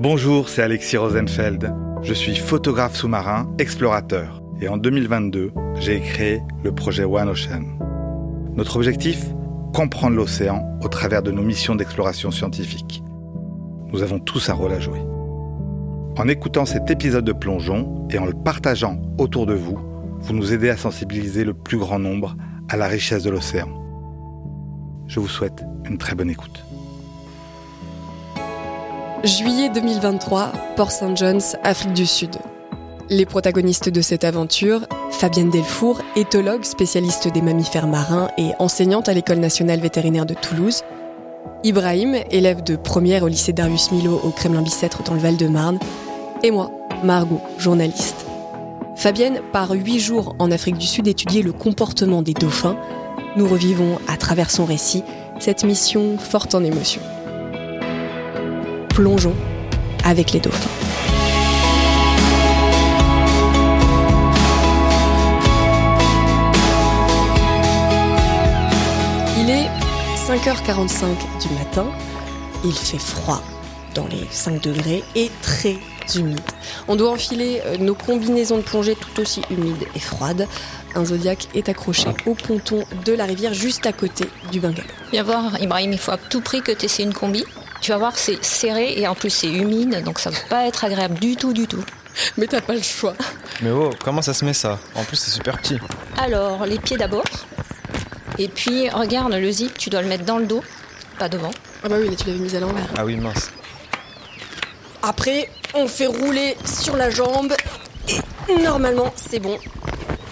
Bonjour, c'est Alexis Rosenfeld. Je suis photographe sous-marin, explorateur. Et en 2022, j'ai créé le projet One Ocean. Notre objectif Comprendre l'océan au travers de nos missions d'exploration scientifique. Nous avons tous un rôle à jouer. En écoutant cet épisode de plongeon et en le partageant autour de vous, vous nous aidez à sensibiliser le plus grand nombre à la richesse de l'océan. Je vous souhaite une très bonne écoute. Juillet 2023, Port St. John's, Afrique du Sud. Les protagonistes de cette aventure, Fabienne Delfour, éthologue, spécialiste des mammifères marins et enseignante à l'École nationale vétérinaire de Toulouse, Ibrahim, élève de première au lycée Darius Milo au Kremlin-Bicêtre dans le Val-de-Marne, et moi, Margot, journaliste. Fabienne part huit jours en Afrique du Sud étudier le comportement des dauphins. Nous revivons à travers son récit cette mission forte en émotions plongeons avec les dauphins. Il est 5h45 du matin, il fait froid dans les 5 degrés et très humide. On doit enfiler euh, nos combinaisons de plongée tout aussi humides et froides. Un Zodiac est accroché au ponton de la rivière juste à côté du bungalow. Viens voir, Ibrahim, il faut à tout prix que tu essaies une combi. Tu vas voir, c'est serré et en plus c'est humide, donc ça va pas être agréable du tout, du tout. Mais t'as pas le choix. Mais oh, comment ça se met ça? En plus, c'est super petit. Alors, les pieds d'abord. Et puis, regarde, le zip, tu dois le mettre dans le dos, pas devant. Ah bah oui, là tu l'avais mis à l'envers. Ah oui, mince. Après, on fait rouler sur la jambe et normalement, c'est bon.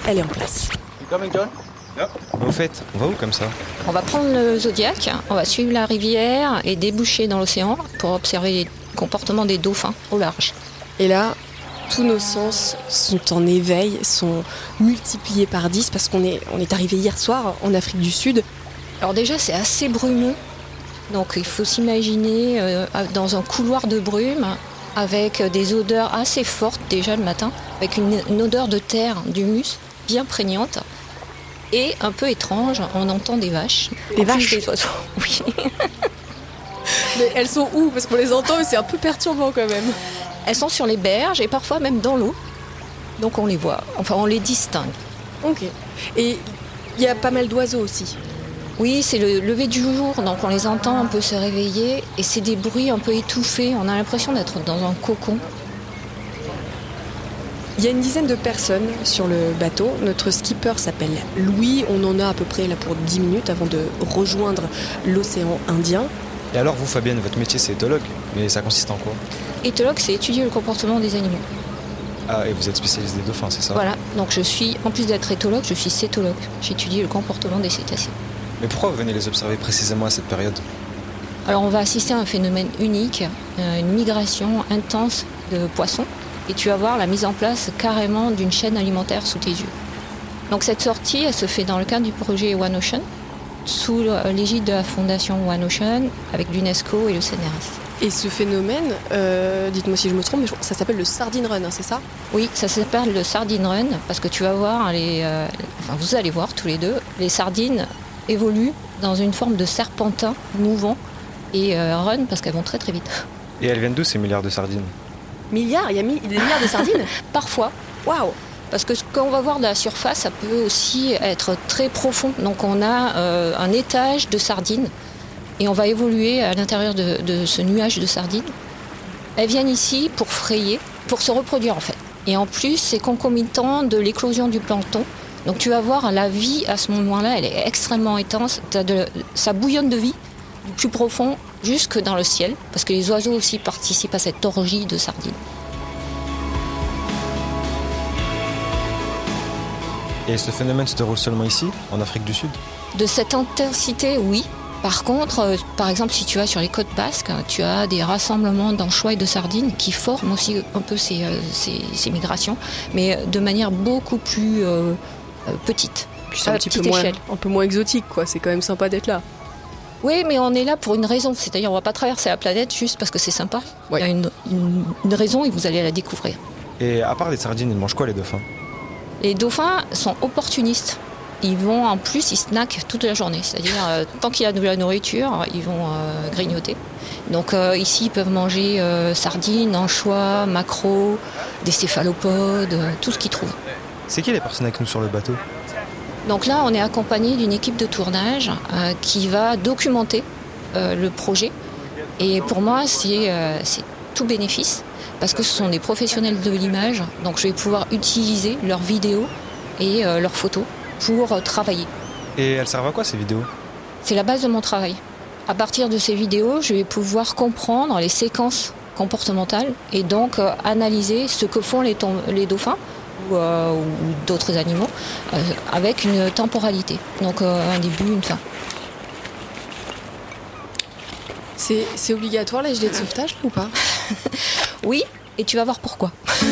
Elle est en place. Au fait, on va où comme ça? On va prendre le Zodiac, on va suivre la rivière et déboucher dans l'océan pour observer les comportements des dauphins au large. Et là, tous nos sens sont en éveil, sont multipliés par 10 parce qu'on est, on est arrivé hier soir en Afrique du Sud. Alors déjà, c'est assez brumeux. Donc il faut s'imaginer euh, dans un couloir de brume avec des odeurs assez fortes déjà le matin, avec une, une odeur de terre, d'humus bien prégnante. Et un peu étrange, on entend des vaches. Des vaches Des oiseaux, oui. Mais elles sont où? Parce qu'on les entend et c'est un peu perturbant quand même. Elles sont sur les berges et parfois même dans l'eau. Donc on les voit, enfin on les distingue. Ok. Et il y a pas mal d'oiseaux aussi. Oui, c'est le lever du jour, donc on les entend un peu se réveiller et c'est des bruits un peu étouffés. On a l'impression d'être dans un cocon. Il y a une dizaine de personnes sur le bateau. Notre skipper s'appelle Louis. On en a à peu près là pour 10 minutes avant de rejoindre l'océan Indien. Et alors, vous, Fabienne, votre métier, c'est éthologue. Mais ça consiste en quoi? Éthologue, c'est étudier le comportement des animaux. Ah, et vous êtes spécialiste des dauphins, c'est ça? Voilà, donc je suis, en plus d'être éthologue, je suis cétologue. J'étudie le comportement des cétacés. Mais pourquoi vous venez les observer précisément à cette période? Alors on va assister à un phénomène unique, euh, une migration intense de poissons. Et tu vas voir la mise en place carrément d'une chaîne alimentaire sous tes yeux. Donc cette sortie, elle se fait dans le cadre du projet One Ocean, sous l'égide de la fondation One Ocean, avec l'UNESCO et le CNRS. Et ce phénomène, euh, dites-moi si je me trompe, mais ça s'appelle le sardine run, hein, c'est ça? Oui, ça s'appelle le sardine run parce que tu vas voir, les, euh, enfin, vous allez voir tous les deux, les sardines évoluent dans une forme de serpentin mouvant et euh, run parce qu'elles vont très très vite. Et elles viennent d'où ces milliards de sardines? Milliards Il y a mi- des milliards de sardines Parfois, Waouh parce que ce qu'on va voir de la surface, ça peut aussi être très profond. Donc on a euh, un étage de sardines et on va évoluer à l'intérieur de, de ce nuage de sardines. Elles viennent ici pour frayer, pour se reproduire en fait. Et en plus, c'est concomitant de l'éclosion du plancton. Donc tu vas voir, la vie à ce moment-là, elle est extrêmement intense. De- ça bouillonne de vie plus profond jusque dans le ciel, parce que les oiseaux aussi participent à cette orgie de sardines. Et ce phénomène se déroule seulement ici, en Afrique du Sud? De cette intensité, oui. Par contre, euh, par exemple, si tu vas sur les côtes basques, tu as des rassemblements d'anchois et de sardines qui forment aussi un peu ces, euh, ces- ces migrations, mais de manière beaucoup plus euh, euh, petite. Puis c'est un À petit peu petite moins, échelle. un peu moins exotique, quoi. C'est quand même sympa d'être là. Oui, mais on est là pour une raison. C'est-à-dire, on va pas traverser la planète juste parce que c'est sympa. Ouais. Il y a une, une- une raison et vous allez la découvrir. Et à part les sardines, ils mangent quoi les dauphins? Les dauphins sont opportunistes. ils vont en plus, ils snackent toute la journée. C'est-à-dire, euh, tant qu'il y a de la nourriture, ils vont euh, grignoter. Donc euh, ici, ils peuvent manger sardines, anchois, maquereaux, des céphalopodes, tout ce qu'ils trouvent. C'est qui les personnes avec nous sur le bateau? Donc là, on est accompagné d'une équipe de tournage qui va documenter le projet. Et pour moi, c'est tout bénéfice parce que ce sont des professionnels de l'image. Donc je vais pouvoir utiliser leurs vidéos et leurs photos pour travailler. Et elles servent à quoi ces vidéos? C'est la base de mon travail. À partir de ces vidéos, je vais pouvoir comprendre les séquences comportementales et donc euh, analyser ce que font les, les dauphins ou, euh, d'autres animaux euh, avec une temporalité. Donc un début, une fin. C'est obligatoire les gilets de sauvetage ou pas? Oui, et tu vas voir pourquoi.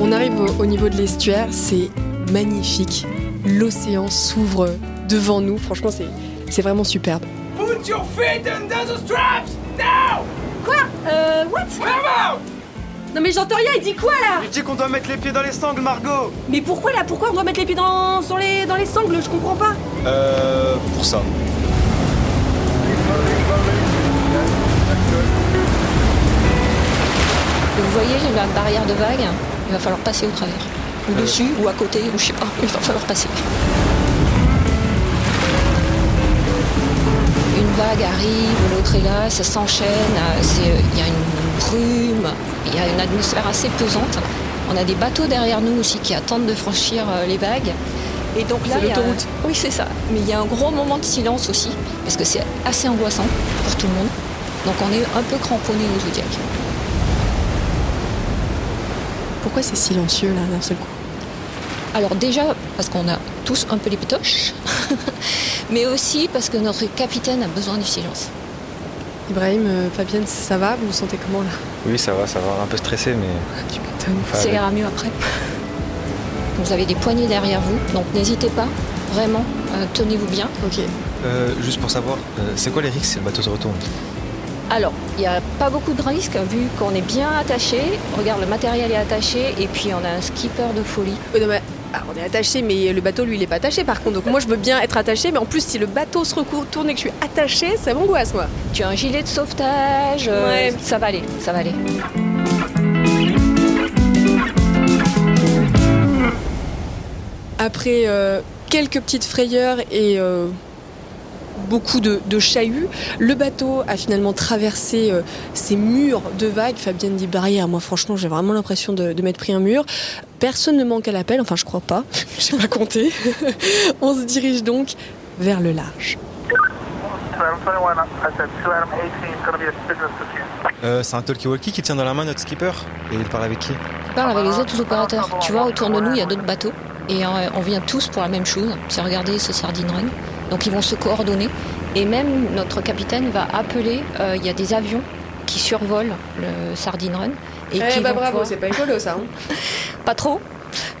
On arrive au, niveau de l'estuaire, c'est magnifique. L'océan s'ouvre devant nous, franchement c'est vraiment superbe. Put your feet under the straps now Quoi? Euh what? Non mais j'entends rien, il dit quoi là? Il dit qu'on doit mettre les pieds dans les sangles, Margot. Mais pourquoi là? Pourquoi on doit mettre les pieds dans, les, dans les sangles? Je comprends pas. Euh... pour ça. Vous voyez, j'ai la barrière de vague il va falloir passer au travers. Ou dessus, ou à côté, ou je sais pas, il va falloir passer. Vague arrive, l'autre est là, ça s'enchaîne, euh, il y a une brume, il y a une atmosphère assez pesante. On a des bateaux derrière nous aussi qui attendent de franchir euh, les vagues. Et donc là, l'autoroute. Oui, c'est ça. Mais il y a un gros moment de silence aussi, parce que c'est assez angoissant pour tout le monde. Donc on est un peu cramponné au Zodiac. Pourquoi c'est silencieux là d'un seul coup? Alors déjà parce qu'on a tous un peu les pétoches, mais aussi parce que notre capitaine a besoin du silence. Ibrahim, euh, Fabienne, ça va Vous vous sentez comment là Oui, ça va, ça va. Un peu stressé, mais. Tu m'étonnes. Ça ira mieux après. Vous avez des poignées derrière vous, donc n'hésitez pas, vraiment, euh, tenez-vous bien. Ok. Euh, juste pour savoir, c'est quoi les risques si le bateau se retourne alors, il n'y a pas beaucoup de risques vu qu'on est bien attaché. Regarde, le matériel est attaché et puis on a un skipper de folie. Ah, on est attaché, mais le bateau, lui, il n'est pas attaché par contre. Donc moi, je veux bien être attaché, mais en plus, si le bateau se retourne et que je suis attaché, ça m'angoisse, moi. Tu as un gilet de sauvetage, euh, ça va aller, ça va aller. Après euh, quelques petites frayeurs et euh, beaucoup de, chahuts. Le bateau a finalement traversé euh, ces murs de vagues. Fabienne dit barrière. Moi, franchement, j'ai vraiment l'impression de, m'être pris un mur. Personne ne manque à l'appel. Enfin, je crois pas. J'ai pas compté. On se dirige donc vers le large. Euh, c'est un talkie-walkie qui tient dans la main notre skipper. Et il parle avec qui? Il parle avec les autres opérateurs. Tu vois, autour de nous, il y a d'autres bateaux. Et euh, on vient tous pour la même chose, c'est regarder ce sardine run. Donc ils vont se coordonner. Et même notre capitaine va appeler, euh, il y a des avions qui survolent le Sardine Run. Et eh bah bravo, c'est pas écolo ça. Hein. pas trop,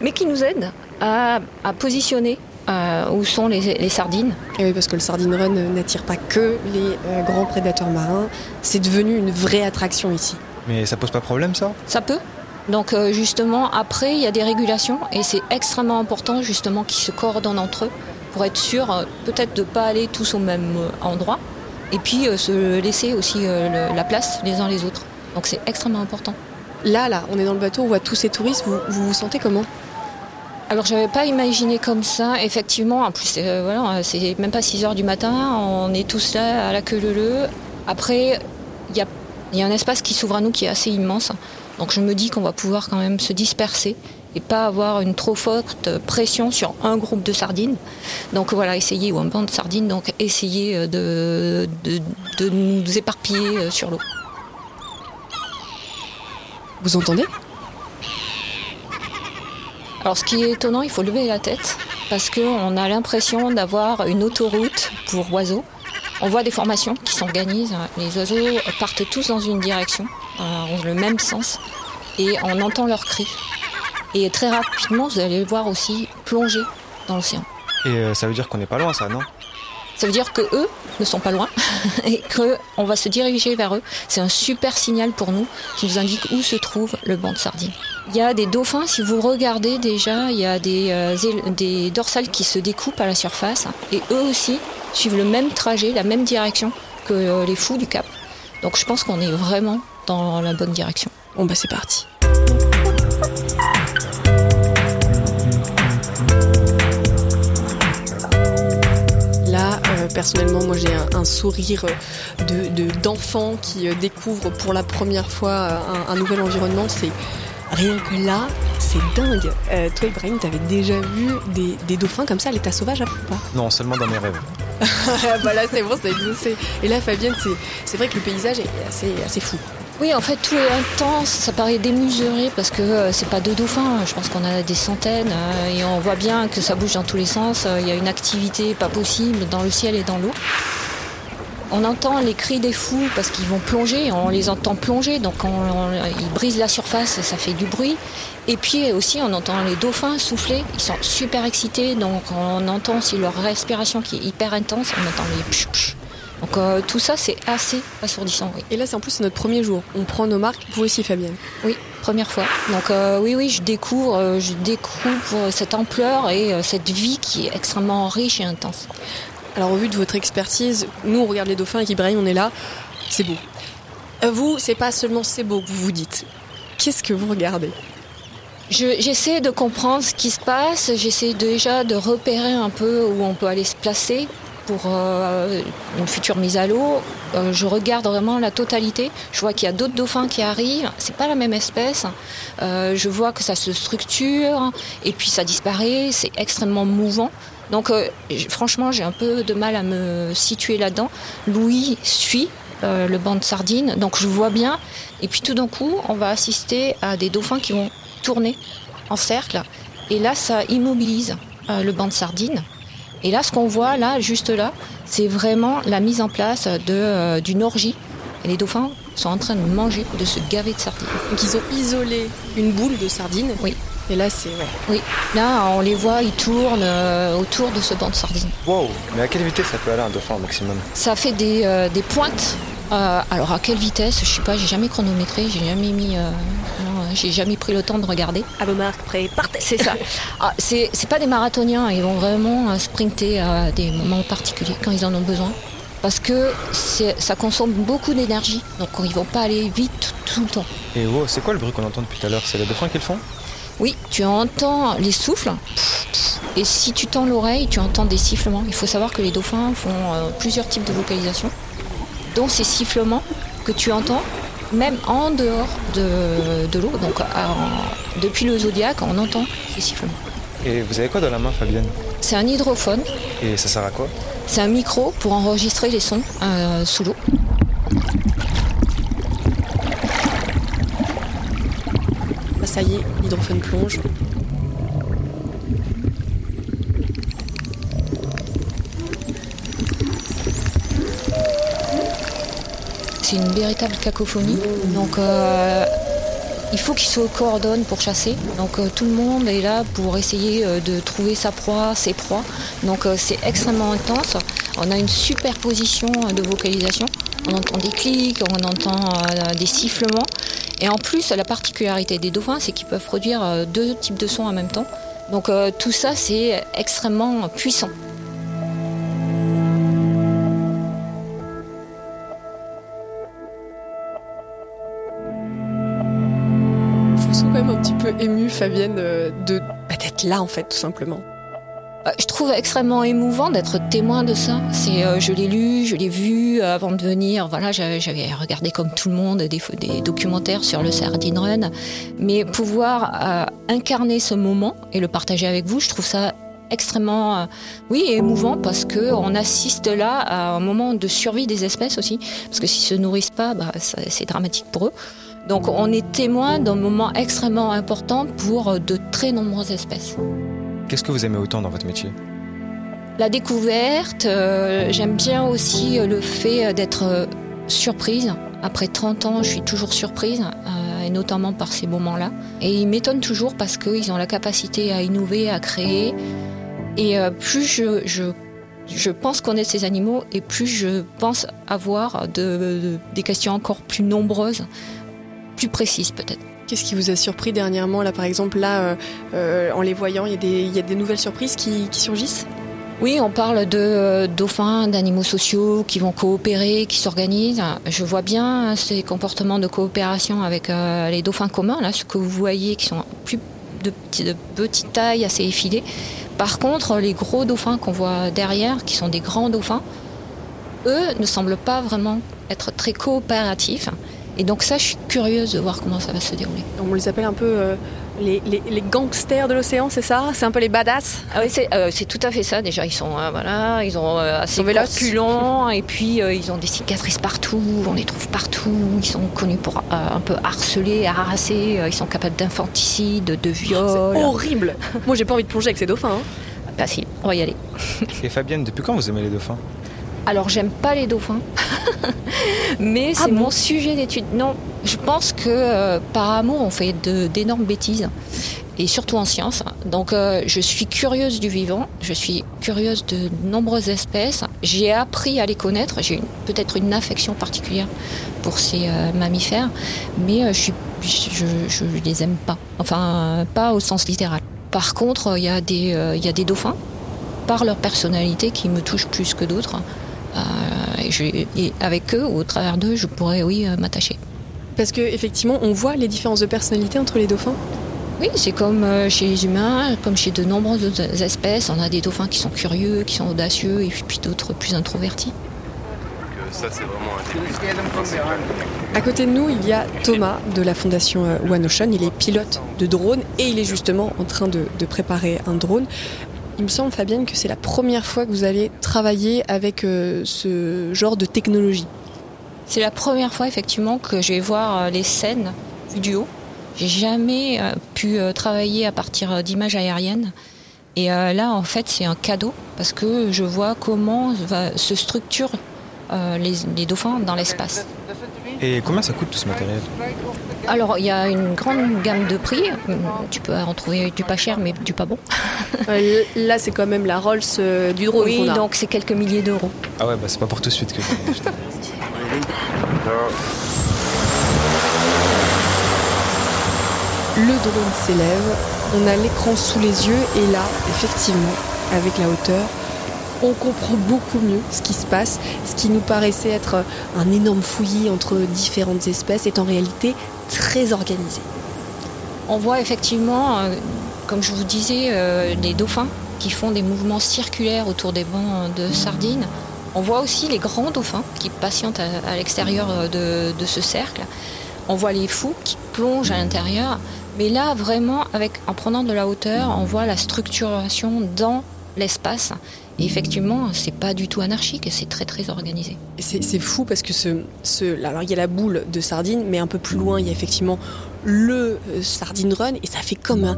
mais qui nous aident à, positionner euh, où sont les, sardines. Et oui, parce que le Sardine Run n'attire pas que les euh, grands prédateurs marins. C'est devenu une vraie attraction ici. Mais ça pose pas problème ça? Ça peut. Donc justement, après, il y a des régulations et c'est extrêmement important justement qu'ils se coordonnent entre eux pour être sûr euh, peut-être de ne pas aller tous au même euh, endroit et puis euh, se laisser aussi la place les uns les autres. Donc c'est extrêmement important. Là, là, on est dans le bateau, on voit tous ces touristes, vous vous, sentez comment? Alors j'avais pas imaginé comme ça, effectivement, en plus voilà, c'est même pas 6 heures du matin, on est tous là à la queue leu Après, il y a, y a, un espace qui s'ouvre à nous qui est assez immense, donc je me dis qu'on va pouvoir quand même se disperser et pas avoir une trop forte pression sur un groupe de sardines. Donc voilà, essayer, ou un banc de sardines, donc essayer euh, de, de, nous éparpiller euh, sur l'eau. Vous entendez? Alors ce qui est étonnant, il faut lever la tête parce qu'on a l'impression d'avoir une autoroute pour oiseaux. On voit des formations qui s'organisent, les oiseaux partent tous dans une direction, ont le même sens, et on entend leurs cris. Et très rapidement, vous allez le voir aussi plonger dans l'océan. Et euh, ça veut dire qu'on n'est pas loin, ça, non? Ça veut dire que eux ne sont pas loin et qu'on va se diriger vers eux. C'est un super signal pour nous qui nous indique où se trouve le banc de sardines. Il y a des dauphins, si vous regardez déjà, il y a des, euh, des dorsales qui se découpent à la surface et eux aussi suivent le même trajet, la même direction que euh, les fous du Cap. Donc je pense qu'on est vraiment dans la bonne direction. Bon bah c'est parti. Personnellement, moi j'ai un, un sourire de de- d'enfant qui euh, découvre pour la première fois euh, un, un nouvel environnement. C'est rien que là, c'est dingue. Euh, toi, Ibrahim, t'avais déjà vu des, des dauphins comme ça à l'état sauvage avant ou pas? Non, seulement dans mes rêves. Ah, bah là, c'est bon, c'est exaucé. Et là, Fabienne, c'est c'est vrai que le paysage est assez assez fou. Oui, en fait, tout est intense, ça paraît démesuré parce que euh, c'est pas deux dauphins, je pense qu'on a des centaines euh, et on voit bien que ça bouge dans tous les sens, euh, il y a une activité pas possible dans le ciel et dans l'eau. On entend les cris des fous parce qu'ils vont plonger, on les entend plonger, donc on- ils brisent la surface, ça fait du bruit. Et puis aussi, on entend les dauphins souffler, ils sont super excités, donc on entend aussi leur respiration qui est hyper intense, on entend les psh. Donc euh, tout ça, c'est assez assourdissant, oui. Et là, c'est en plus c'est notre premier jour. On prend nos marques. Vous aussi, Fabienne. Oui, première fois. Donc euh, oui, oui, je découvre, euh, je découvre cette ampleur et cette vie qui est extrêmement riche et intense. Alors au vu de votre expertise, nous on regarde les dauphins avec Ibrahim, on est là, c'est beau. Vous, c'est pas seulement c'est beau que vous vous dites. Qu'est-ce que vous regardez? Je- J'essaie de comprendre ce qui se passe. J'essaie déjà de repérer un peu où on peut aller se placer pour euh, une future mise à l'eau. Euh, je regarde vraiment la totalité. Je vois qu'il y a d'autres dauphins qui arrivent. C'est pas la même espèce. Euh, je vois que ça se structure et puis ça disparaît. C'est extrêmement mouvant. Donc, franchement, j'ai un peu de mal à me situer là-dedans. Louis suit le banc de sardines, donc je vois bien. Et puis tout d'un coup, on va assister à des dauphins qui vont tourner en cercle. Et là, ça immobilise le banc de sardines. Et là, ce qu'on voit là, juste là, c'est vraiment la mise en place de, euh, d'une orgie. Et les dauphins sont en train de manger, de se gaver de sardines. Donc ils ont isolé une boule de sardines. Oui. Et là, c'est ouais. Oui, là, on les voit, ils tournent euh, autour de ce banc de sardines. Wow, mais à quelle vitesse ça peut aller un dauphin au maximum? Ça fait des, euh, des pointes. Euh, alors à quelle vitesse? Je sais pas, j'ai jamais chronométré, j'ai jamais mis, euh, non, j'ai jamais pris le temps de regarder. À vos marques, prêts, partez C'est ça. Ah, c'est c'est pas des marathoniens, ils vont vraiment euh, sprinter à des moments particuliers quand ils en ont besoin. Parce que c'est- ça consomme beaucoup d'énergie, donc ils vont pas aller vite tout le temps. Et wow, c'est quoi le bruit qu'on entend depuis tout à l'heure? C'est les dauphins qui le font? Oui, tu entends les souffles, et si tu tends l'oreille, tu entends des sifflements. Il faut savoir que les dauphins font euh, plusieurs types de vocalisation, dont ces sifflements que tu entends même en dehors de, de l'eau. Donc en- depuis le zodiaque, on entend ces sifflements. Et vous avez quoi dans la main, Fabienne? C'est un hydrophone, Et ça sert à quoi? C'est un micro pour enregistrer les sons euh, sous l'eau. Bah, ça y est, l'hydrophone plonge. C'est une véritable cacophonie. Donc euh, il faut qu'ils se coordonnent pour chasser. Donc euh, tout le monde est là pour essayer euh, de trouver sa proie, ses proies. Donc c'est extrêmement intense. On a une superposition de vocalisation. On entend des clics, on entend des sifflements. Et en plus, la particularité des dauphins, c'est qu'ils peuvent produire deux types de sons en même temps. Donc tout ça, c'est extrêmement puissant. Fabienne, euh, de bah, d'être là en fait, tout simplement. Euh, Je trouve extrêmement émouvant d'être témoin de ça. C'est, euh, je l'ai lu, je l'ai vu avant de venir. Voilà, j'avais regardé comme tout le monde des, des documentaires sur le Sardine Run, mais pouvoir incarner ce moment et le partager avec vous, je trouve ça extrêmement, oui, émouvant parce que on assiste là à un moment de survie des espèces aussi, parce que s'ils se nourrissent pas, bah, c'est dramatique pour eux. Donc on est témoin d'un moment extrêmement important pour euh, de très nombreuses espèces. Qu'est-ce que vous aimez autant dans votre métier? La découverte, euh, j'aime bien aussi euh, le fait d'être surprise. Après 30 ans, je suis toujours surprise, euh, et notamment par ces moments-là. Et ils m'étonnent toujours parce qu'ils ont la capacité à innover, à créer. Et euh, plus je, je, je pense connaître ces animaux, et plus je pense avoir de, de- des questions encore plus nombreuses, plus précises peut-être. Qu'est-ce qui vous a surpris dernièrement Là, par exemple, là, en les voyant, il y, a des nouvelles surprises qui surgissent? Oui, on parle de euh, dauphins, d'animaux sociaux qui vont coopérer, qui s'organisent. Je vois bien ces comportements de coopération avec euh, les dauphins communs, là, ce que vous voyez, qui sont plus de, de petite taille, assez effilés. Par contre, les gros dauphins qu'on voit derrière, qui sont des grands dauphins, eux ne semblent pas vraiment être très coopératifs. Et donc ça, je suis curieuse de voir comment ça va se dérouler. On les appelle un peu euh, les, gangsters de l'océan, c'est ça? C'est un peu les badass? Ah oui, euh, c'est tout à fait ça. Déjà, ils sont euh, voilà, ils ont assez corpulents et puis ils ont des cicatrices partout. On les trouve partout. Ils sont connus pour un peu harceler, harasser. ils sont capables d'infanticide, de viol. c'est horrible. Moi, j'ai pas envie de plonger avec ces dauphins. Hein. Bah si, on va y aller. et Fabienne, depuis quand vous aimez les dauphins? Alors j'aime pas les dauphins, mais ah c'est mon sujet d'étude. Non, je pense que euh, par amour on fait d'énormes bêtises, et surtout en sciences. Donc euh, je suis curieuse du vivant, je suis curieuse de nombreuses espèces. J'ai appris à les connaître, j'ai peut-être une affection particulière pour ces euh, mammifères, mais je, je, les aime pas. Enfin, pas au sens littéral. Par contre, il y, y a des dauphins, par leur personnalité, qui me touchent plus que d'autres. Euh, et, avec eux, ou au travers d'eux, je pourrais, oui, euh, m'attacher. Parce qu'effectivement, on voit les différences de personnalité entre les dauphins oui, c'est comme euh, chez les humains, comme chez de nombreuses autres espèces. On a des dauphins qui sont curieux, qui sont audacieux, et puis d'autres plus introvertis. ça, c'est vraiment un À côté de nous, il y a Thomas de la fondation One Ocean. Il est pilote de drone et il est justement en train de, de préparer un drone. Il me semble, Fabienne, que c'est la première fois que vous allez travailler avec euh, ce genre de technologie. C'est la première fois, effectivement, que je vais voir euh, les scènes vues du haut. J'ai jamais euh, pu travailler à partir d'images aériennes. Et là, en fait, c'est un cadeau parce que je vois comment se structurent les dauphins dans l'espace. Et combien ça coûte tout ce matériel? Alors, il y a une grande gamme de prix. Tu peux en trouver du pas cher, mais du pas bon. Là, c'est quand même la Rolls euh, du drone. Oui, donc c'est quelques milliers d'euros. Ah ouais, bah c'est pas pour tout de suite que je vais Le drone s'élève, on a l'écran sous les yeux et là, effectivement, avec la hauteur, on comprend beaucoup mieux ce qui se passe. Ce qui nous paraissait être un énorme fouillis entre différentes espèces est en réalité très organisé. On voit effectivement, euh, comme je vous disais, euh, les dauphins qui font des mouvements circulaires autour des bancs de sardines. On voit aussi les grands dauphins qui patientent à, l'extérieur de, ce cercle. On voit les fous qui plongent à l'intérieur. Mais là, vraiment, en prenant de la hauteur, on voit la structuration dans l'espace et effectivement, c'est pas du tout anarchique, c'est très très organisé. C'est fou parce que ce, ce, alors il y a la boule de sardine, mais un peu plus loin, il y a effectivement le euh, sardine run et ça fait comme un,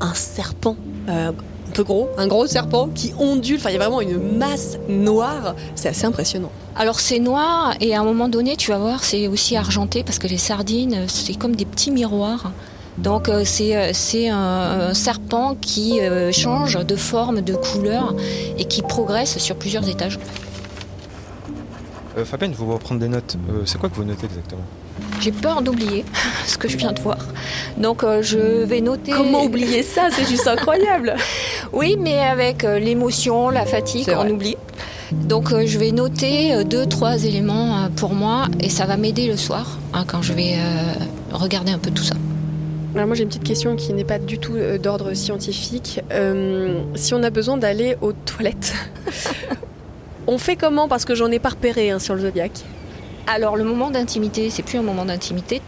un, serpent. Euh, un peu gros, un gros serpent qui ondule. Enfin, il y a vraiment une masse noire. C'est assez impressionnant. Alors c'est noir et à un moment donné, tu vas voir, c'est aussi argenté parce que les sardines, c'est comme des petits miroirs. Donc euh, euh, c'est un, serpent qui euh, change de forme, de couleur et qui progresse sur plusieurs étages. Euh, Fabienne, vous va prendre des notes. c'est quoi que vous notez exactement? J'ai peur d'oublier ce que je viens de voir. Donc je vais noter. Comment oublier ça? C'est juste incroyable. oui, mais avec l'émotion, la fatigue, on oublie. Donc je vais noter deux, trois éléments pour moi et ça va m'aider le soir hein, quand je vais regarder un peu tout ça. Alors moi j'ai une petite question qui n'est pas du tout euh, d'ordre scientifique. Euh, si on a besoin d'aller aux toilettes, on fait comment? Parce que j'en ai pas repéré hein, sur le zodiaque. Alors le moment d'intimité, c'est plus un moment d'intimité.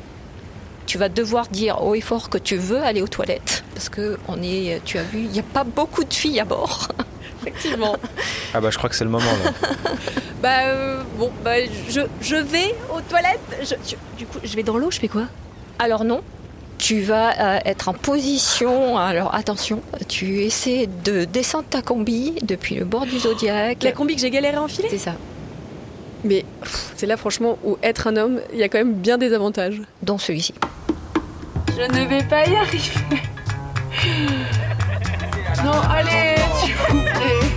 Tu vas devoir dire haut et fort que tu veux aller aux toilettes. Parce que on est, tu as vu, il n'y a pas beaucoup de filles à bord. Effectivement. Ah bah je crois que c'est le moment là. bah euh, bon, bah je, je vais aux toilettes. du coup, je vais dans l'eau, je fais quoi? Alors non, tu vas euh, être en position, alors attention, tu essaies de descendre ta combi depuis le bord du zodiaque. La combi que j'ai galéré à enfiler C'est ça. Mais c'est là franchement où être un homme, il y a quand même bien des avantages. Dans celui-ci. Je ne vais pas y arriver. Non, allez, s'il vous plaît.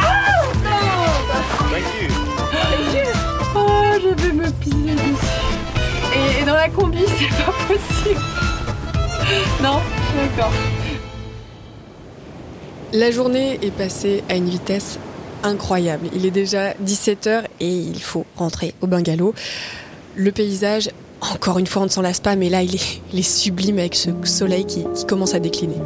Ah non Oh, je vais me pisser dessus. Dans la combi, C'est pas possible. Non D'accord. La journée est passée à une vitesse incroyable. Il est déjà 17h et il faut rentrer au bungalow. Le paysage, encore une fois, on ne s'en lasse pas, mais là, il est, il est sublime avec ce soleil qui, qui commence à décliner.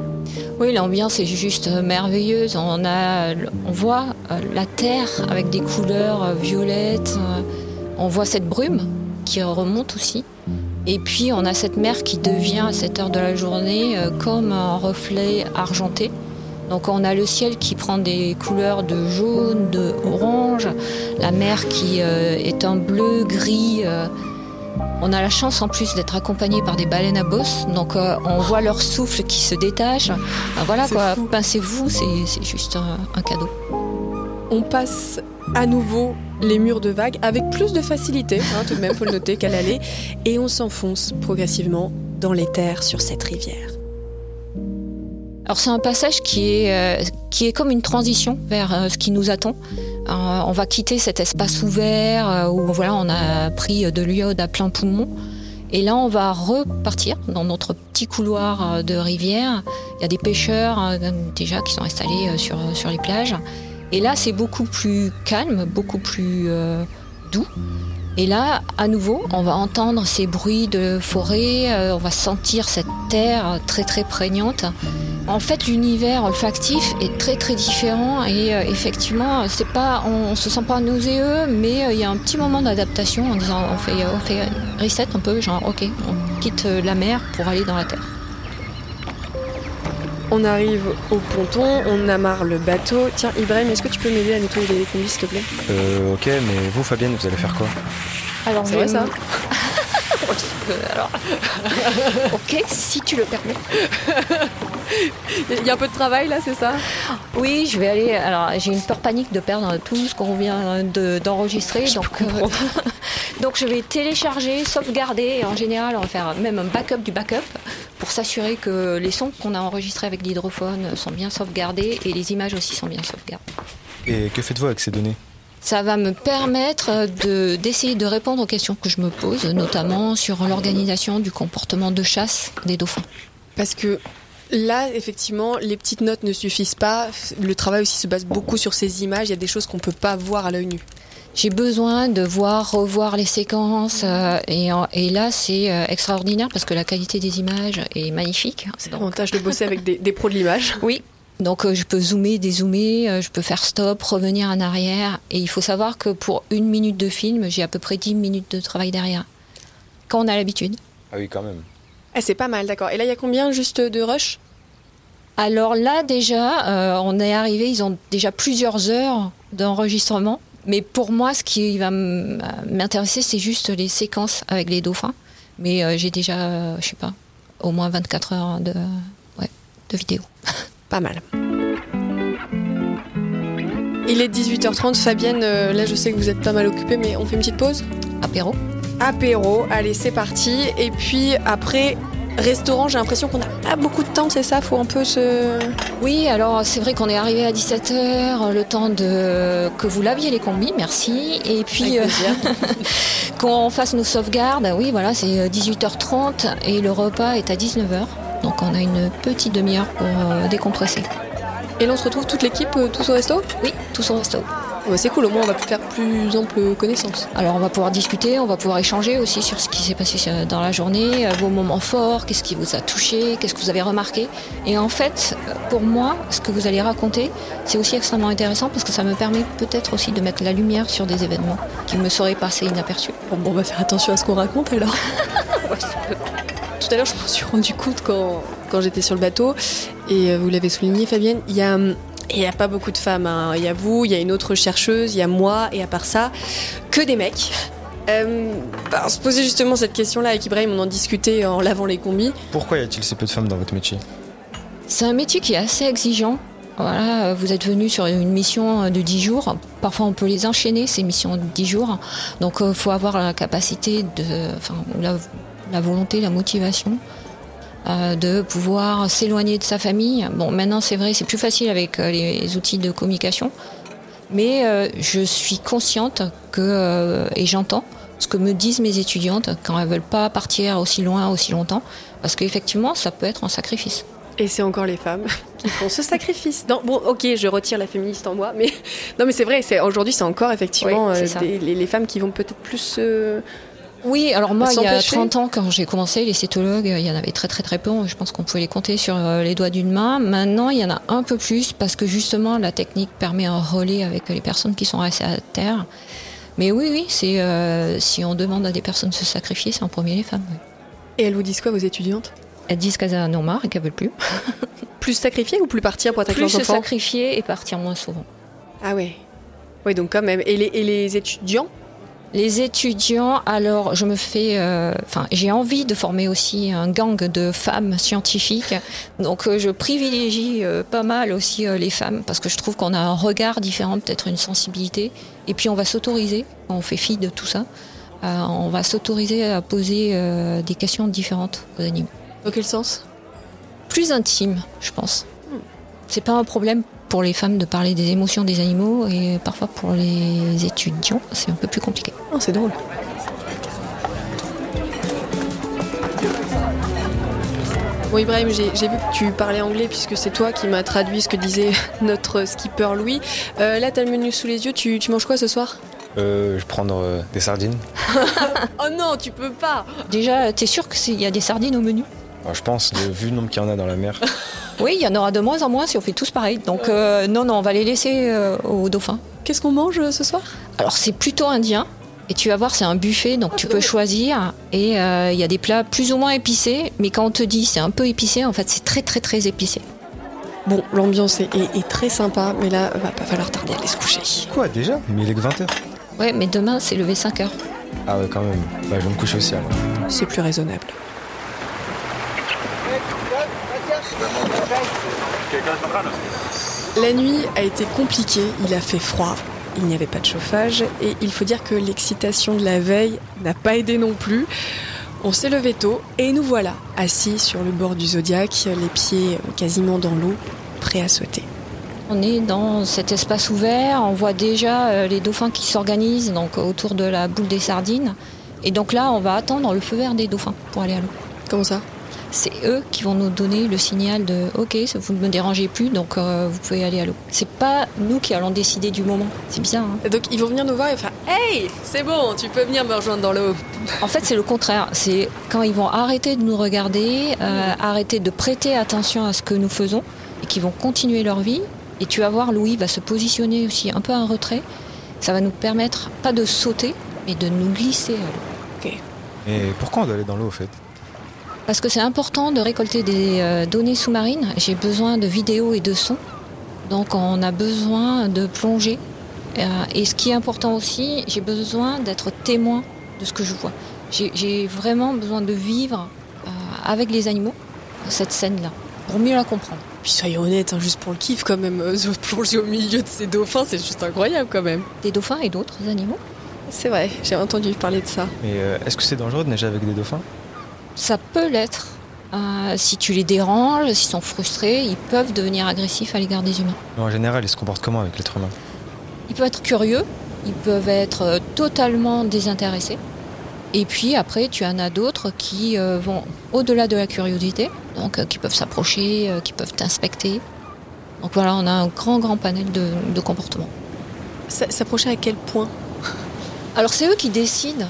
Oui, l'ambiance est juste merveilleuse. On, a, on voit euh, la terre avec des couleurs euh, violettes. euh, On voit cette brume qui remonte aussi. Et puis on a cette mer qui devient à cette heure de la journée euh, comme un reflet argenté. Donc on a le ciel qui prend des couleurs de jaune, de orange, la mer qui euh, est un bleu gris. euh. On a la chance en plus d'être accompagné par des baleines à bosse, donc on voit leur souffle qui se détache. Voilà quoi, pincez-vous, c'est c'est juste un, un cadeau. On passe à nouveau les murs de vagues avec plus de facilité, hein, tout de même, faut le noter, qu'à l'aller, et on s'enfonce progressivement dans les terres sur cette rivière. Alors c'est un passage qui est, euh, comme une transition vers euh, ce qui nous attend. Euh, on va quitter cet espace ouvert où voilà, on a pris de l'iode à plein poumon. Et là, on va repartir dans notre petit couloir de rivière. Il y a des pêcheurs déjà qui sont installés sur les plages. Et là, c'est beaucoup plus calme, beaucoup plus euh, doux. Et là, à nouveau, on va entendre ces bruits de forêt, euh, on va sentir cette terre très très prégnante. En fait, l'univers olfactif est très très différent et euh, effectivement, c'est pas, on, on se sent pas nauséeux, mais il y a un petit moment d'adaptation en disant on fait, on fait reset un peu, genre ok, on quitte la mer pour aller dans la terre. On arrive au ponton, on amarre le bateau. Tiens, Ibrahim, est-ce que tu peux m'aider à nettoyer les combis, s'il te plaît? Euh, ok, mais vous, Fabienne, vous allez faire quoi? Alors, C'est vrai ça? Alors, ok, si tu le permets. Il y a un peu de travail là, c'est ça? Oui, je vais aller. Alors, j'ai une peur panique de perdre tout ce qu'on vient de- d'enregistrer. donc, euh, donc, je vais télécharger, sauvegarder. Et en général, on va faire même un backup du backup pour s'assurer que les sons qu'on a enregistrés avec l'hydrophone sont bien sauvegardés et les images aussi sont bien sauvegardées. Et que faites-vous avec ces données? Ça va me permettre de- d'essayer de répondre aux questions que je me pose, notamment sur l'organisation du comportement de chasse des dauphins. Parce que là, effectivement, les petites notes ne suffisent pas. Le travail aussi se base beaucoup sur ces images. Il y a des choses qu'on peut pas voir à l'œil nu. J'ai besoin de voir, revoir les séquences euh, et, en- et là c'est euh, extraordinaire parce que la qualité des images est magnifique. C'est Donc, l'avantage de bosser avec des, des pros de l'image. oui. Donc euh, je peux zoomer, dézoomer, euh, je peux faire stop, revenir en arrière et il faut savoir que pour une minute de film, j'ai à peu près 10 minutes de travail derrière. Quand on a l'habitude. Ah oui, quand même. Ah, c'est pas mal, d'accord. Et là, il y a combien juste de rush? Alors là déjà, euh, on est arrivé, ils ont déjà plusieurs heures d'enregistrement. Mais pour moi, ce qui va m- m'intéresser, c'est juste les séquences avec les dauphins. Mais euh, j'ai déjà, euh, je sais pas, au moins 24 heures de, ouais, de vidéo. Pas mal. Il est 18h30. Fabienne, euh, là, je sais que vous êtes pas mal occupée, mais on fait une petite pause? Apéro. Apéro, allez, c'est parti. Et puis après, restaurant, j'ai l'impression qu'on n'a pas beaucoup de temps, c'est ça Faut un peu se. Oui, alors c'est vrai qu'on est arrivé à 17h, le temps de que vous laviez les combis, merci. Et puis euh, qu'on fasse nos sauvegardes, oui, voilà, c'est 18h30 et le repas est à 19h. Donc on a une petite demi-heure pour euh, décompresser. Et là, on se retrouve toute l'équipe, euh, tous au resto? Oui, tous au resto. C'est cool, au moins, on va faire plus ample connaissance. Alors on va pouvoir discuter, on va pouvoir échanger aussi sur ce qui s'est passé euh, dans la journée, euh, vos moments forts, qu'est-ce qui vous a touché, qu'est-ce que vous avez remarqué. Et en fait, euh, pour moi, ce que vous allez raconter, c'est aussi extrêmement intéressant parce que ça me permet peut-être aussi de mettre la lumière sur des événements qui me seraient passés inaperçus. Bon, bon, on va faire attention à ce qu'on raconte alors. Tout à l'heure, je me suis rendu compte quand, quand j'étais sur le bateau, et vous l'avez souligné, Fabienne, il y a. Il n'y a pas beaucoup de femmes. hein. Il y a vous, il y a une autre chercheuse, il y a moi, et à part ça, que des mecs. Euh, bah, on se posait justement cette question-là avec Ibrahim, on en discutait en lavant les combis. Pourquoi y a-t-il si peu de femmes dans votre métier? C'est un métier qui est assez exigeant. Voilà, euh, vous êtes venu sur une mission euh, de 10 jours. Parfois, on peut les enchaîner, ces missions de 10 jours. Donc, il faut avoir la capacité, de, enfin, la, la volonté, la motivation euh, de pouvoir s'éloigner de sa famille. Bon, maintenant, c'est vrai, c'est plus facile avec euh, les outils de communication. Mais euh, je suis consciente que, euh, et j'entends ce que me disent mes étudiantes quand elles veulent pas partir aussi loin, aussi longtemps, parce qu'effectivement, ça peut être un sacrifice. Et c'est encore les femmes qui font ce sacrifice. Non, bon, ok, je retire la féministe en moi, mais non, mais c'est vrai. C'est aujourd'hui, c'est encore effectivement Oui, c'est euh, ça. des- les, les femmes qui vont peut-être plus. euh, Oui, alors moi, il y a s'empêcher 30 ans, quand j'ai commencé, les cétologues, il y en avait très très très peu. Je pense qu'on pouvait les compter sur euh, les doigts d'une main. Maintenant, il y en a un peu plus parce que justement, la technique permet un relais avec les personnes qui sont restées à terre. Mais oui, oui, c'est euh, si on demande à des personnes de se sacrifier, c'est en premier les femmes. oui. Et elles vous disent quoi, vos étudiantes? Elles disent qu'elles en ont marre et qu'elles veulent plus. Plus sacrifier ou plus partir pour attaquer Plus leurs se enfants? sacrifier et partir moins souvent. Ah ouais. Oui, donc quand même. Et les, et les étudiants? Les étudiants, alors je me fais, euh, enfin j'ai envie de former aussi un gang de femmes scientifiques, donc euh, je privilégie euh, pas mal aussi les femmes parce que je trouve qu'on a un regard différent, peut-être une sensibilité, et puis on va s'autoriser, on fait fi de tout ça, on va s'autoriser à poser des questions différentes aux animaux, Dans quel sens? Plus intimes, je pense. C'est pas un problème pour les femmes de parler des émotions des animaux et parfois pour les étudiants c'est un peu plus compliqué. Oh, c'est drôle. Bon Ibrahim, j'ai vu que tu parlais anglais puisque c'est toi qui m'as traduit ce que disait notre skipper Louis. Euh, là, t'as le menu sous les yeux, tu, tu manges quoi ce soir? Euh, je vais prendre euh, des sardines. Oh non, tu peux pas Déjà, t'es sûr qu'il y a des sardines au menu? Alors, je pense, vu le nombre qu'il y en a dans la mer. Oui, il y en aura de moins en moins si on fait tous pareil. Donc euh, non, non, on va les laisser euh, aux dauphins. Qu'est-ce qu'on mange euh, ce soir? Alors c'est plutôt indien. Et tu vas voir, c'est un buffet, donc tu peux choisir. Et euh, il y a des plats plus ou moins épicés, mais quand on te dit c'est un peu épicé, en fait c'est très très très épicé. Bon, l'ambiance est, est- est très sympa, mais là, va pas falloir tarder à aller se coucher. Quoi, déjà? Mais il est que 20h. Ouais, mais demain c'est levé 5 heures. Ah ouais, quand même. Bah, je vais me coucher aussi alors. C'est plus raisonnable. La nuit a été compliquée, il a fait froid, il n'y avait pas de chauffage et il faut dire que l'excitation de la veille n'a pas aidé non plus. On s'est levé tôt et nous voilà assis sur le bord du zodiaque, les pieds quasiment dans l'eau, prêts à sauter. On est dans cet espace ouvert, on voit déjà euh, les dauphins qui s'organisent donc autour de la boule des sardines. Et donc là, on va attendre le feu vert des dauphins pour aller à l'eau. Comment ça? C'est eux qui vont nous donner le signal de OK, vous ne me dérangez plus, donc euh, vous pouvez aller à l'eau. C'est pas nous qui allons décider du moment. C'est bizarre. hein Donc ils vont venir nous voir et faire Hey, c'est bon, tu peux venir me rejoindre dans l'eau. en fait, c'est le contraire. C'est quand ils vont arrêter de nous regarder, euh, arrêter de prêter attention à ce que nous faisons et qu'ils vont continuer leur vie. Et tu vas voir, Louis va se positionner aussi un peu en retrait. Ça va nous permettre pas de sauter, mais de nous glisser à l'eau. Et pourquoi on doit aller dans l'eau au fait? Parce que c'est important de récolter des euh, données sous-marines. J'ai besoin de vidéos et de sons. Donc on a besoin de plonger. Euh, et ce qui est important aussi, j'ai besoin d'être témoin de ce que je vois. J'ai- vraiment besoin de vivre euh, avec les animaux cette scène-là, pour mieux la comprendre. Puis soyons honnêtes, hein, juste pour le kiff quand même, euh, plonger au milieu de ces dauphins, c'est juste incroyable quand même. Des dauphins et d'autres animaux. C'est vrai, j'ai entendu parler de ça. Mais euh, est-ce que c'est dangereux de nager avec des dauphins? Ça peut l'être. Euh, si tu les déranges, s'ils sont frustrés, ils peuvent devenir agressifs à l'égard des humains. Mais En général, ils se comportent comment avec l'être humain? Ils peuvent être curieux, ils peuvent être euh, totalement désintéressés. Et puis après, tu en as d'autres qui euh, vont au-delà de la curiosité, donc euh, qui peuvent s'approcher, euh, qui peuvent t'inspecter. Donc voilà, on a un grand, grand panel de, de comportements. S'approcher à quel point? Alors c'est eux qui décident.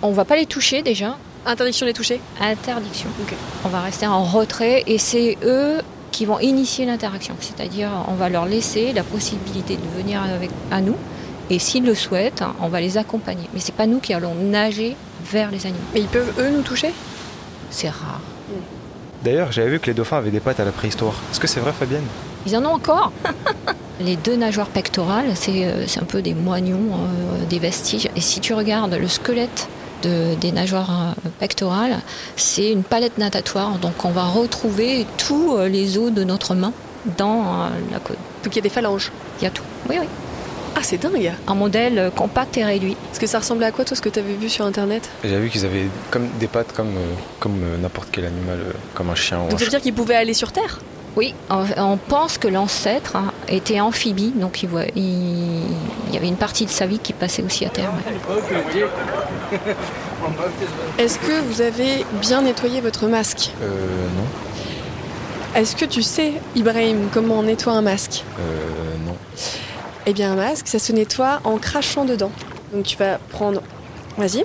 On va pas les toucher déjà. Interdiction de les toucher Interdiction. On va rester en retrait et c'est eux qui vont initier l'interaction. C'est-à-dire, on va leur laisser la possibilité de venir avec, à nous. Et s'ils le souhaitent, on va les accompagner. Mais c'est pas nous qui allons nager vers les animaux. Mais ils peuvent eux nous toucher? C'est rare. D'ailleurs, j'avais vu que les dauphins avaient des pattes à la préhistoire. Est-ce que c'est vrai, Fabienne? Ils en ont encore Les deux nageoires pectorales, c'est euh, c'est un peu des moignons, euh, des vestiges. Et si tu regardes le squelette de- des nageoires euh, pectorales, c'est une palette natatoire. Donc on va retrouver tous euh, les os de notre main dans euh, la côte. Donc il y a des phalanges. Il y a tout. Oui, oui. Ah, c'est dingue Un modèle compact et réduit. Parce que ça ressemblait à quoi, toi, ce que tu avais vu sur Internet? J'avais vu qu'ils avaient comme des pattes comme, comme n'importe quel animal, comme un chien ou Donc ça veut dire qu'ils pouvaient aller sur Terre? Oui, on, pense que l'ancêtre hein, était amphibie, donc il, voit- il- il y avait une partie de sa vie qui passait aussi à terre. ouais. Est-ce que vous avez bien nettoyé votre masque Euh, non. Est-ce que tu sais, Ibrahim, comment on nettoie un masque? Euh, non. Eh bien, un masque, ça se nettoie en crachant dedans. Donc tu vas prendre. Vas-y.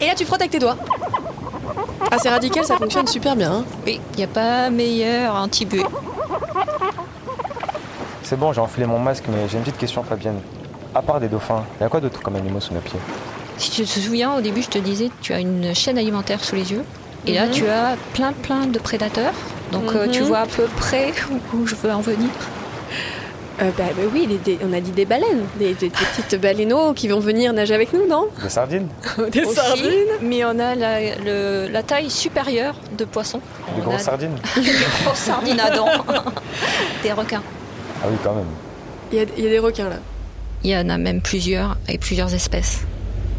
Et là, tu frottes avec tes doigts. Ah, c'est radical, ça fonctionne super bien. hein. Oui, il n'y a pas meilleur anti-buée. C'est bon, j'ai enfilé mon masque, mais j'ai une petite question, Fabienne. À part des dauphins, il y a quoi d'autre comme animaux sous nos pieds? Si tu te souviens, au début, je te disais, tu as une chaîne alimentaire sous les yeux. Et là, Mhm. tu as plein, plein de prédateurs. Donc, euh, tu Mhm. vois à peu près où, où je veux en venir. Euh, bah, bah oui, des- on a dit des baleines, des, des- des petites baleineaux qui vont venir nager avec nous, non Des sardines Des Aussi, mais on a la, le- la taille supérieure de poissons. Des grosses a sardines des grosses sardines à dents. des requins. Ah oui, quand même. Il y, a, il y a des requins là. Il y en a même plusieurs, avec plusieurs espèces.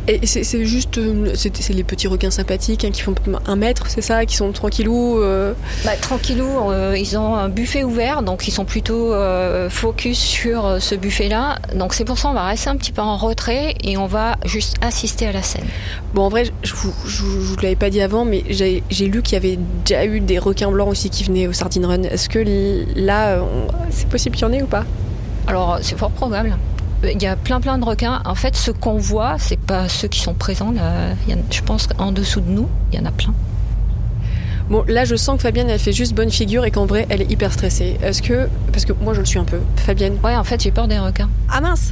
Et c'est juste. euh, C'est les petits requins sympathiques hein, qui font un mètre, c'est ça Qui sont tranquillous euh, Bah, tranquillou, euh, ils ont un buffet ouvert, donc ils sont plutôt euh, focus sur ce buffet-là. Donc c'est pour ça on va rester un petit peu en retrait et on va juste assister à la scène. Bon, en vrai, je vous, je je l'avais pas dit avant, mais j'ai lu qu'il y avait déjà eu des requins blancs aussi qui venaient au Sardine Run. Est-ce que là, on- c'est possible qu'il y en ait ou pas? Alors c'est fort probable. Il y a plein plein de requins. En fait, ce qu'on voit, c'est pas ceux qui sont présents. Là. Il y en- je pense qu'en dessous de nous, il y en a plein. Bon, là, je sens que Fabienne, elle fait juste bonne figure et qu'en vrai, elle est hyper stressée. Est-ce que. Parce que moi, je le suis un peu. Fabienne. Ouais, en fait, j'ai peur des requins. Ah mince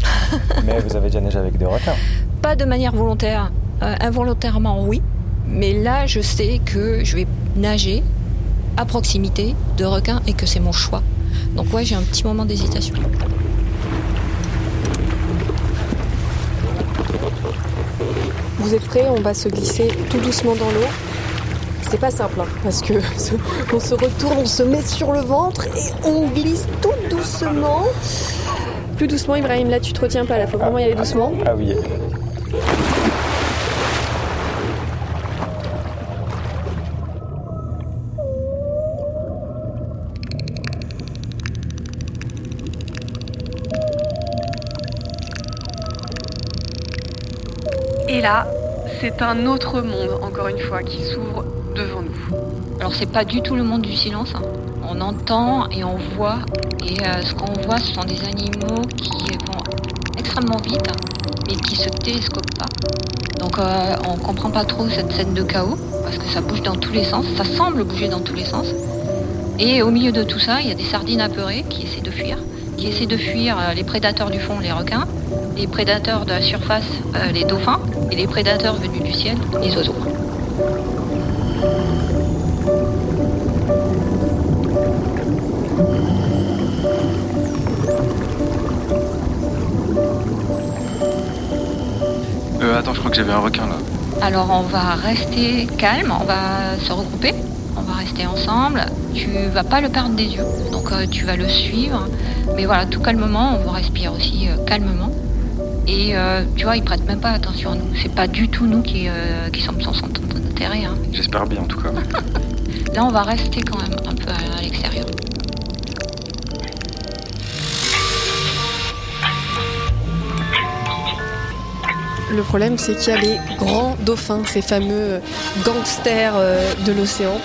Mais vous avez déjà nagé avec des requins. Pas de manière volontaire. Euh, involontairement, oui. Mais là, je sais que je vais nager à proximité de requins et que c'est mon choix. Donc ouais, j'ai un petit moment d'hésitation. Vous êtes prêts On va se glisser tout doucement dans l'eau. C'est pas simple, hein, parce que on se retourne, on se met sur le ventre et on glisse tout doucement. Plus doucement, Ibrahim, là tu te retiens pas, là faut vraiment y aller doucement. Ah oui. Et là, c'est un autre monde, encore une fois, qui s'ouvre devant nous. Alors c'est pas du tout le monde du silence. hein. On entend et on voit. Et euh, ce qu'on voit, ce sont des animaux qui vont extrêmement vite, mais qui se télescopent pas. Donc euh, on comprend pas trop cette scène de chaos, parce que ça bouge dans tous les sens. Ça semble bouger dans tous les sens. Et au milieu de tout ça, il y a des sardines apeurées qui essaient de fuir, qui essaient de fuir euh, les prédateurs du fond, les requins, les prédateurs de la surface, euh, les dauphins, et les prédateurs venus du ciel, les oiseaux. Euh, attends, je crois que j'avais un requin là. Alors on va rester calme, on va se regrouper, on va rester ensemble. Tu vas pas le perdre des yeux, donc euh, tu vas le suivre. Mais voilà, tout calmement, on respire aussi euh, calmement. Et euh, tu vois, ils prêtent même pas attention à nous. C'est pas du tout nous qui, euh, qui sommes son centre d'intérêt. hein. J'espère bien en tout cas. Là, on va rester quand même un peu à, à l'extérieur. Le problème, c'est qu'il y a les grands dauphins, ces fameux gangsters euh, de l'océan.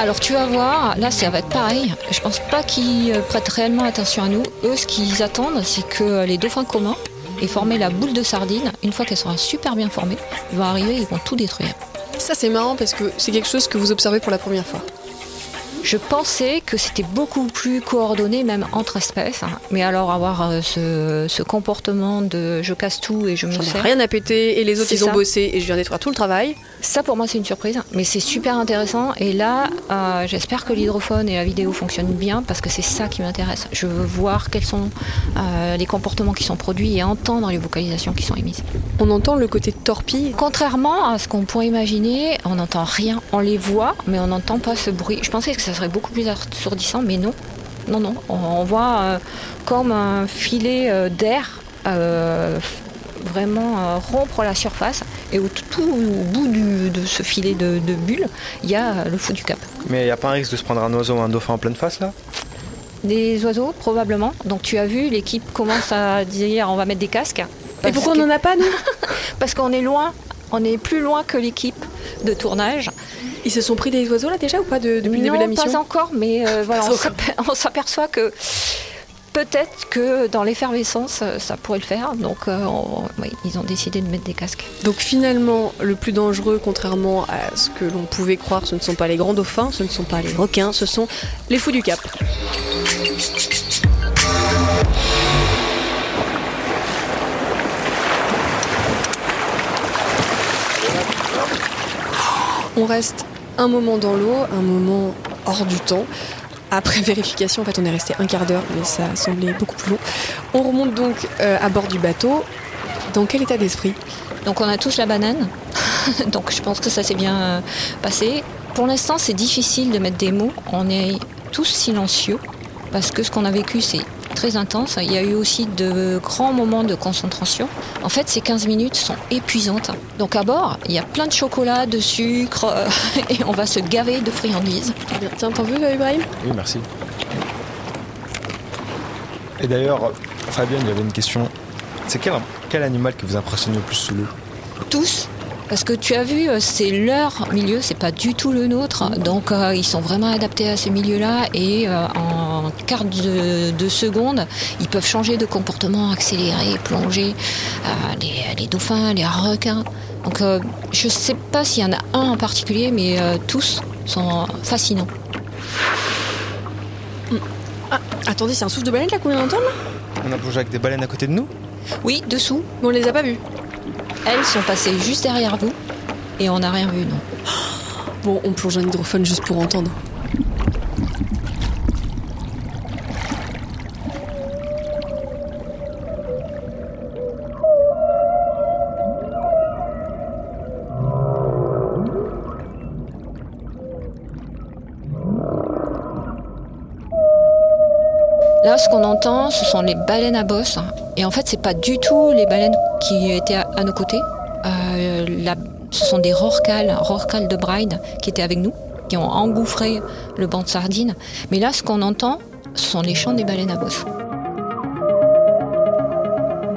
Alors tu vas voir, là ça va être pareil. Je pense pas qu'ils euh, prêtent réellement attention à nous. Eux, ce qu'ils attendent, c'est que les dauphins communs aient formé la boule de sardine. Une fois qu'elle sera super bien formée, ils vont arriver, ils vont tout détruire. Ça, c'est marrant parce que c'est quelque chose que vous observez pour la première fois. Je pensais que c'était beaucoup plus coordonné, même entre espèces. hein. Mais alors avoir euh, ce, ce comportement de je casse tout et je me sers, rien à péter et les autres, ils ont bossé et je viens détruire tout le travail. Ça pour moi c'est une surprise. Mais c'est super intéressant. Et là, euh, j'espère que l'hydrophone et la vidéo fonctionnent bien parce que c'est ça qui m'intéresse. Je veux voir quels sont euh, les comportements qui sont produits et entendre les vocalisations qui sont émises. On entend le côté torpille. Contrairement à ce qu'on pourrait imaginer, on n'entend rien. On les voit, mais on n'entend pas ce bruit. Je pensais que ça serait beaucoup plus assourdissant, mais non. Non, non. On, on voit euh, comme un filet d'air vraiment euh, rompre la surface. Et au tout au bout du- de ce filet de, de bulles, il y a le fou du cap. Mais y a pas un risque de se prendre un oiseau ou un dauphin en pleine face là? Des oiseaux, probablement. Donc tu as vu, l'équipe commence à dire on va mettre des casques. Et pourquoi que- on n'en a pas, nous? Parce qu'on est loin, on est plus loin que l'équipe de tournage. Ils se sont pris des oiseaux là déjà ou pas de- depuis le début de la non, mission? pas encore, mais euh, voilà, on s'aperçoit que peut-être que dans l'effervescence, euh, ça pourrait le faire. Donc euh, ils ont décidé de mettre des casques. Donc finalement, le plus dangereux, contrairement à ce que l'on pouvait croire, ce ne sont pas les grands dauphins, ce ne sont pas les requins, ce sont les fous du Cap. On reste un moment dans l'eau, un moment hors du temps. Après vérification, en fait, on est resté un quart d'heure, mais ça semblait beaucoup plus long. On remonte donc euh, à bord du bateau. Dans quel état d'esprit? Donc on a tous la banane. Donc je pense que ça s'est bien euh, passé. Pour l'instant, c'est difficile de mettre des mots. On est tous silencieux parce que ce qu'on a vécu, c'est très intense. Il y a eu aussi de grands moments de concentration. En fait, ces 15 minutes sont épuisantes. Donc à bord, il y a plein de chocolat, de sucre et on va se gaver de friandises. Bien. Tiens, t'en veux, euh, Ibrahim? Oui, merci. Et d'ailleurs, Fabienne, il y avait une question. C'est quel, quel animal qui vous impressionne le plus sous l'eau? Tous. Parce que tu as vu, euh, c'est leur milieu, c'est pas du tout le nôtre. Donc euh, ils sont vraiment adaptés à ce milieu-là et euh, en quart de, de seconde, ils peuvent changer de comportement, accélérer, plonger. Euh, les, les dauphins, les requins. Donc euh, je sais pas s'il y en a un en particulier, mais euh, tous sont fascinants. Ah, attendez, c'est un souffle de baleine là qu'on vient d'entendre On a plongé avec des baleines à côté de nous? Oui, dessous, Mais on les a pas vus. elles sont passées juste derrière vous et on n'a rien vu, non. Bon, on plonge un hydrophone juste pour entendre. Là, ce qu'on entend, ce sont les baleines à bosse. Et en fait, c'est pas du tout les baleines qui étaient à, nos côtés. Euh, ce sont des rorquals, rorquals de Bride, qui étaient avec nous, qui ont engouffré le banc de sardines. Mais là, ce qu'on entend, ce sont les chants des baleines à bosse.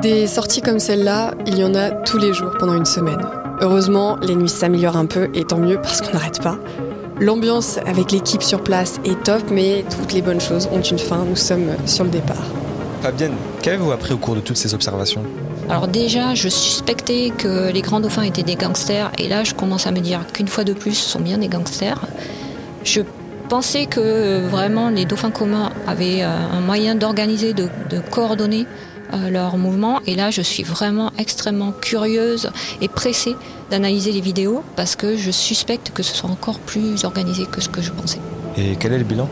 Des sorties comme celle-là, il y en a tous les jours pendant une semaine. Heureusement, les nuits s'améliorent un peu et tant mieux parce qu'on n'arrête pas. L'ambiance avec l'équipe sur place est top, mais toutes les bonnes choses ont une fin. Nous sommes sur le départ. Fabienne, qu'avez-vous appris au cours de toutes ces observations? Alors déjà, je suspectais que les grands dauphins étaient des gangsters, et là, je commence à me dire qu'une fois de plus, ce sont bien des gangsters. Je pensais que vraiment les dauphins communs avaient euh, un moyen d'organiser, de, de coordonner euh, leurs mouvements, et là, je suis vraiment extrêmement curieuse et pressée d'analyser les vidéos parce que je suspecte que ce soit encore plus organisé que ce que je pensais. Et quel est le bilan?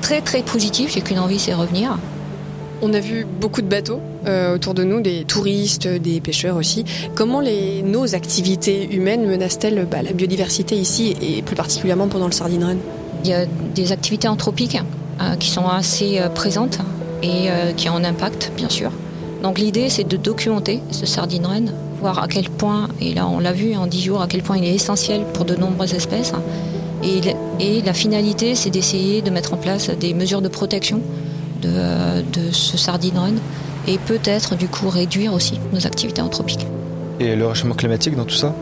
Très très positif, j'ai qu'une envie, c'est revenir. On a vu beaucoup de bateaux euh, autour de nous, des touristes, des pêcheurs aussi. Comment les, nos activités humaines menacent-elles bah, la biodiversité ici et plus particulièrement pendant le Sardine Run Il y a des activités anthropiques euh, qui sont assez euh, présentes et euh, qui ont un impact, bien sûr. Donc l'idée, c'est de documenter ce sardine run, voir à quel point, et là on l'a vu en 10 jours, à quel point il est essentiel pour de nombreuses espèces. Et, et la finalité, c'est d'essayer de mettre en place des mesures de protection de, euh, de ce sardine run et peut-être du coup réduire aussi nos activités anthropiques. Et le réchauffement climatique dans tout ça?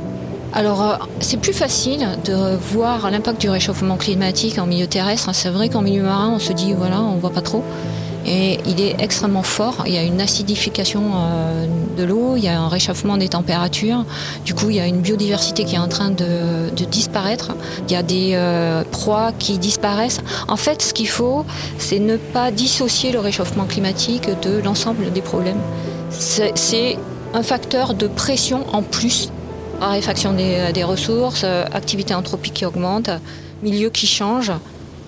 Alors, euh, c'est plus facile de voir l'impact du réchauffement climatique en milieu terrestre. C'est vrai qu'en milieu marin, on se dit, voilà, on voit pas trop. Et il est extrêmement fort. Il y a une acidification euh, de l'eau, il y a un réchauffement des températures. Du coup, il y a une biodiversité qui est en train de, disparaître. Il y a des euh, proies qui disparaissent. En fait, ce qu'il faut, c'est ne pas dissocier le réchauffement climatique de l'ensemble des problèmes. C'est c'est un facteur de pression en plus raréfaction des, des ressources, euh, activité anthropique qui augmente, milieu qui change.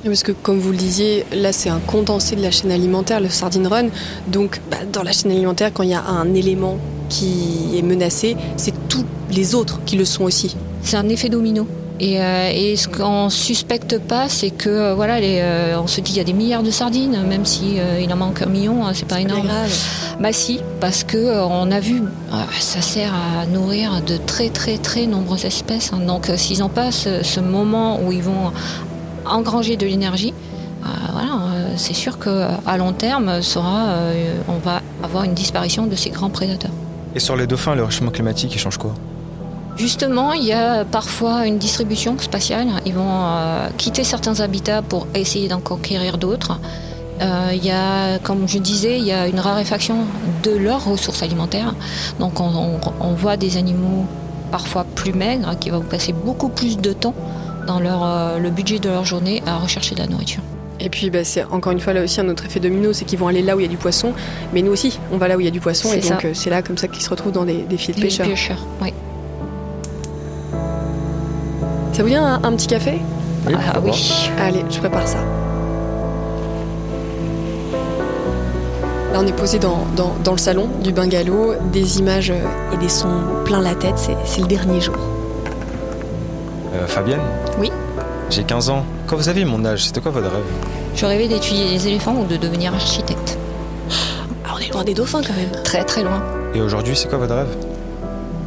Parce que comme vous le disiez, là c'est un condensé de la chaîne alimentaire, le Sardine Run. Donc bah, dans la chaîne alimentaire, quand il y a un élément qui est menacé, c'est tous les autres qui le sont aussi. C'est un effet domino. Et, euh, et ce qu'on suspecte pas, c'est que euh, voilà, les, euh, on se dit il y a des milliards de sardines, même si il en manque un million, hein, c'est pas énorme. Bah si, parce que on a vu, ça sert à nourrir de très très très nombreuses espèces. hein. Donc s'ils n'ont pas ce, ce moment où ils vont engranger de l'énergie, euh, voilà, euh, c'est sûr que à long terme, sera, euh, on va avoir une disparition de ces grands prédateurs. Et sur les dauphins, le réchauffement climatique, il change quoi? Justement, il y a parfois une distribution spatiale. Ils vont euh, quitter certains habitats pour essayer d'en conquérir d'autres. Euh, il y a, comme je disais, il y a une raréfaction de leurs ressources alimentaires. Donc on, on- on voit des animaux parfois plus maigres qui vont passer beaucoup plus de temps dans leur, euh, le budget de leur journée à rechercher de la nourriture. Et puis bah, c'est encore une fois là aussi un autre effet domino, c'est qu'ils vont aller là où il y a du poisson, mais nous aussi, on va là où il y a du poisson, et donc euh, c'est là comme ça qu'ils se retrouvent dans des, des filets de pêcheurs. pêcheurs, oui. Ça vous dit un, un petit café? Ah oui. Allez, je prépare ça. Là, on est posé dans, dans- dans le salon du bungalow, des images et des sons plein la tête, c'est c'est le dernier jour. Euh, Fabienne Oui. J'ai 15 ans. Quand vous aviez mon âge, c'était quoi votre rêve? Je rêvais d'étudier les éléphants ou de devenir architecte. Ah, on est loin des dauphins quand même. Très très loin. Et aujourd'hui, c'est quoi votre rêve?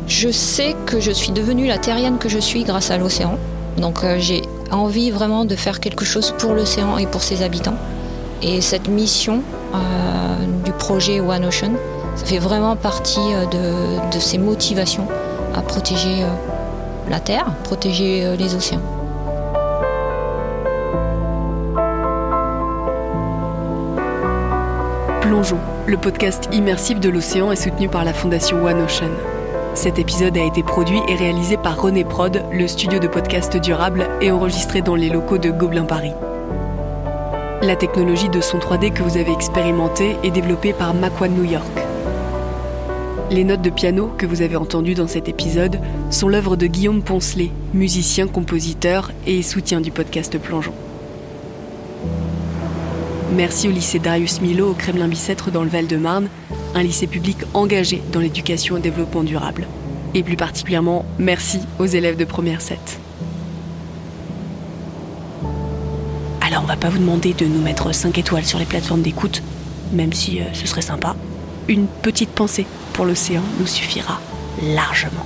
Je sais que je suis devenue la terrienne que je suis grâce à l'océan. Donc euh, j'ai envie vraiment de faire quelque chose pour l'océan et pour ses habitants. Et cette mission euh, du projet One Ocean, ça fait vraiment partie euh, de, de ces motivations à protéger euh, la Terre, protéger euh, les océans. Plongeons, le podcast immersif de l'océan est soutenu par la fondation One Ocean. Cet épisode a été produit et réalisé par René Prod, le studio de podcast durable, et enregistré dans les locaux de Gobelin Paris. La technologie de son 3D que vous avez expérimentée est développée par Macquan New York. Les notes de piano que vous avez entendues dans cet épisode sont l'œuvre de Guillaume Poncelet, musicien, compositeur et soutien du podcast Plongeons. Merci au lycée Darius Milhaud au Kremlin-Bicêtre dans le Val-de-Marne, un lycée public engagé dans l'éducation et le développement durable. Et plus particulièrement, merci aux élèves de première 7. Alors on va pas vous demander de nous mettre 5 étoiles sur les plateformes d'écoute, même si euh, ce serait sympa. Une petite pensée pour l'océan nous suffira largement.